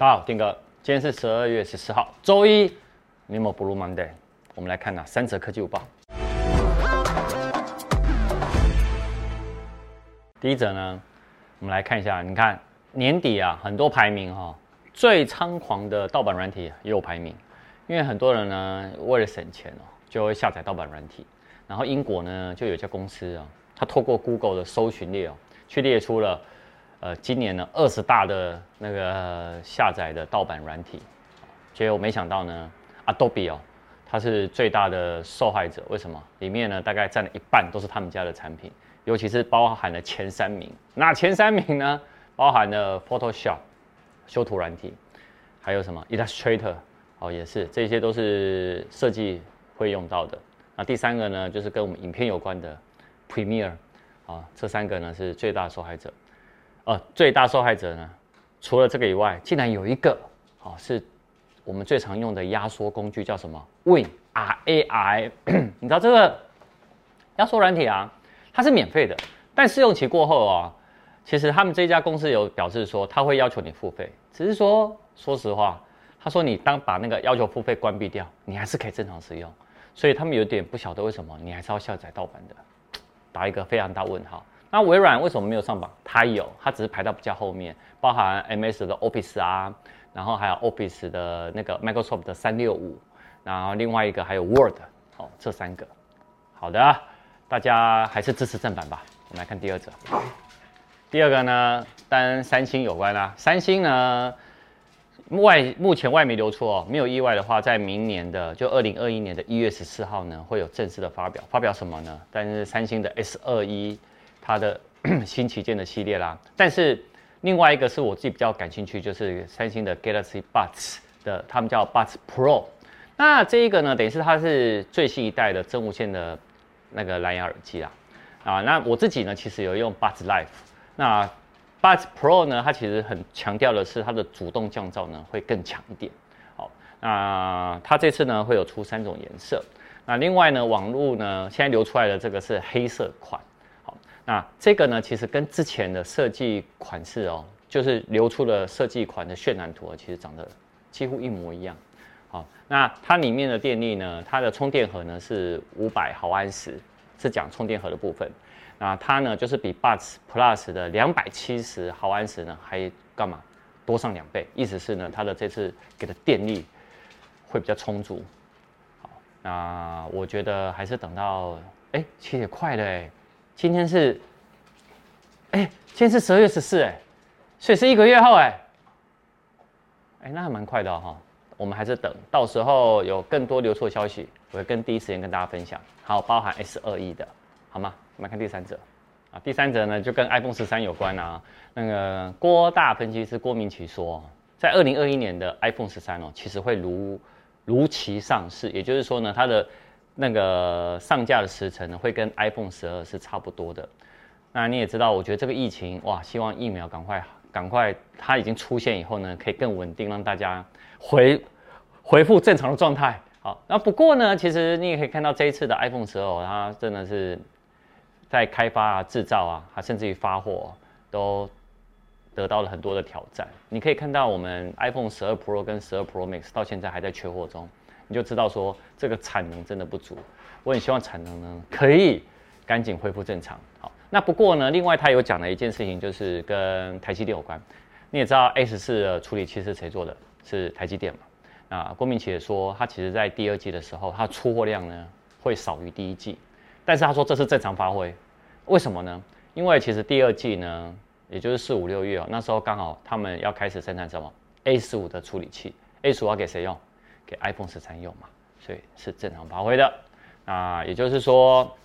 大家好，丁哥，今天是十二月十四号，周一，Nemo Blue Monday。我们来看呐，三则科技午报。第一则呢，我们来看一下，你看年底啊，很多排名哈、最猖狂的盗版软体也有排名，因为很多人呢为了省钱哦，就会下载盗版软体。然后英国呢，就有一家公司啊，它透过 Google 的搜寻列哦，去列出了。呃，今年呢，二十大的那个下载的盗版软体，结果没想到呢，Adobe 哦，它是最大的受害者。为什么？里面呢，大概占了一半都是他们家的产品，尤其是包含了前三名。那前三名呢，包含了 Photoshop 修图软体，还有什么 Illustrator 哦，也是，这些都是设计会用到的。那第三个呢，就是跟我们影片有关的 Premiere 啊，这三个呢是最大受害者。呃，最大受害者呢，除了这个以外，竟然有一个，哦，是我们最常用的压缩工具，叫什么？Win R A I。你知道这个压缩软体啊，它是免费的，但试用期过后啊，其实他们这家公司有表示说，他会要求你付费。只是说，说实话，他说你当把那个要求付费关闭掉，你还是可以正常使用。所以他们有点不晓得为什么你还是要下载盗版的，打一个非常大问号。那微软为什么没有上榜？它有，它只是排到比较后面，包含 MS 的 Office 啊，然后还有 Office 的那个 Microsoft 的三六五，然后另外一个还有 Word，哦，这三个。好的，大家还是支持正版吧。我们来看第二者。第二个呢，跟三星有关啊。三星呢，外目前外媒流出哦，没有意外的话，在明年的就二零二一年的一月十四号呢，会有正式的发表。发表什么呢？但是三星的 S 二一。它的 新旗舰的系列啦，但是另外一个是我自己比较感兴趣，就是三星的 Galaxy Buds 的，他们叫 Buds Pro。那这一个呢，等于是它是最新一代的真无线的那个蓝牙耳机啦。啊，那我自己呢，其实有用 Buds Live。那 Buds Pro 呢，它其实很强调的是它的主动降噪呢会更强一点。好，那它这次呢会有出三种颜色。那另外呢，网络呢现在流出来的这个是黑色款。那这个呢，其实跟之前的设计款式哦，就是流出的设计款的渲染图，其实长得几乎一模一样。好，那它里面的电力呢，它的充电盒呢是五百毫安时，是讲充电盒的部分。那它呢就是比 Buds Plus 的两百七十毫安时呢还干嘛多上两倍？意思是呢，它的这次给的电力会比较充足。好，那我觉得还是等到哎，其实也快了哎。今天是，哎，今天是十二月十四，哎，所以是一个月后，哎，哎，那还蛮快的哈。我们还是等到时候有更多流出消息，我会跟第一时间跟大家分享。好，包含 S 二 E 的，好吗？我们来看第三则啊，第三则呢就跟 iPhone 十三有关啊。那个郭大分析师郭明奇说，在二零二一年的 iPhone 十三哦，其实会如如期上市，也就是说呢，它的。那个上架的时程呢，会跟 iPhone 十二是差不多的。那你也知道，我觉得这个疫情哇，希望疫苗赶快赶快，它已经出现以后呢，可以更稳定，让大家回恢复正常的状态。好，那不过呢，其实你也可以看到这一次的 iPhone 十二，它真的是在开发啊、制造啊，它甚至于发货都得到了很多的挑战。你可以看到，我们 iPhone 十二 Pro 跟十二 Pro Max 到现在还在缺货中。你就知道说这个产能真的不足，我很希望产能呢可以赶紧恢复正常。好，那不过呢，另外他有讲了一件事情，就是跟台积电有关。你也知道 A 十四的处理器是谁做的？是台积电嘛？那郭明錤也说，他其实在第二季的时候，他出货量呢会少于第一季，但是他说这是正常发挥。为什么呢？因为其实第二季呢，也就是四五六月哦，那时候刚好他们要开始生产什么 A 十五的处理器，A 十五要给谁用？给 iPhone 十三用嘛，所以是正常发挥的。那也就是说，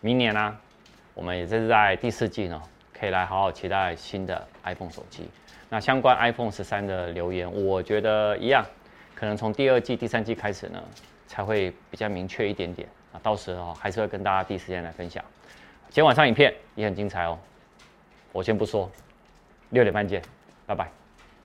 明年呢、啊，我们也是在第四季呢，可以来好好期待新的 iPhone 手机。那相关 iPhone 十三的留言，我觉得一样，可能从第二季、第三季开始呢，才会比较明确一点点。啊，到时候还是会跟大家第一时间来分享。今天晚上影片也很精彩哦，我先不说，六点半见，拜拜。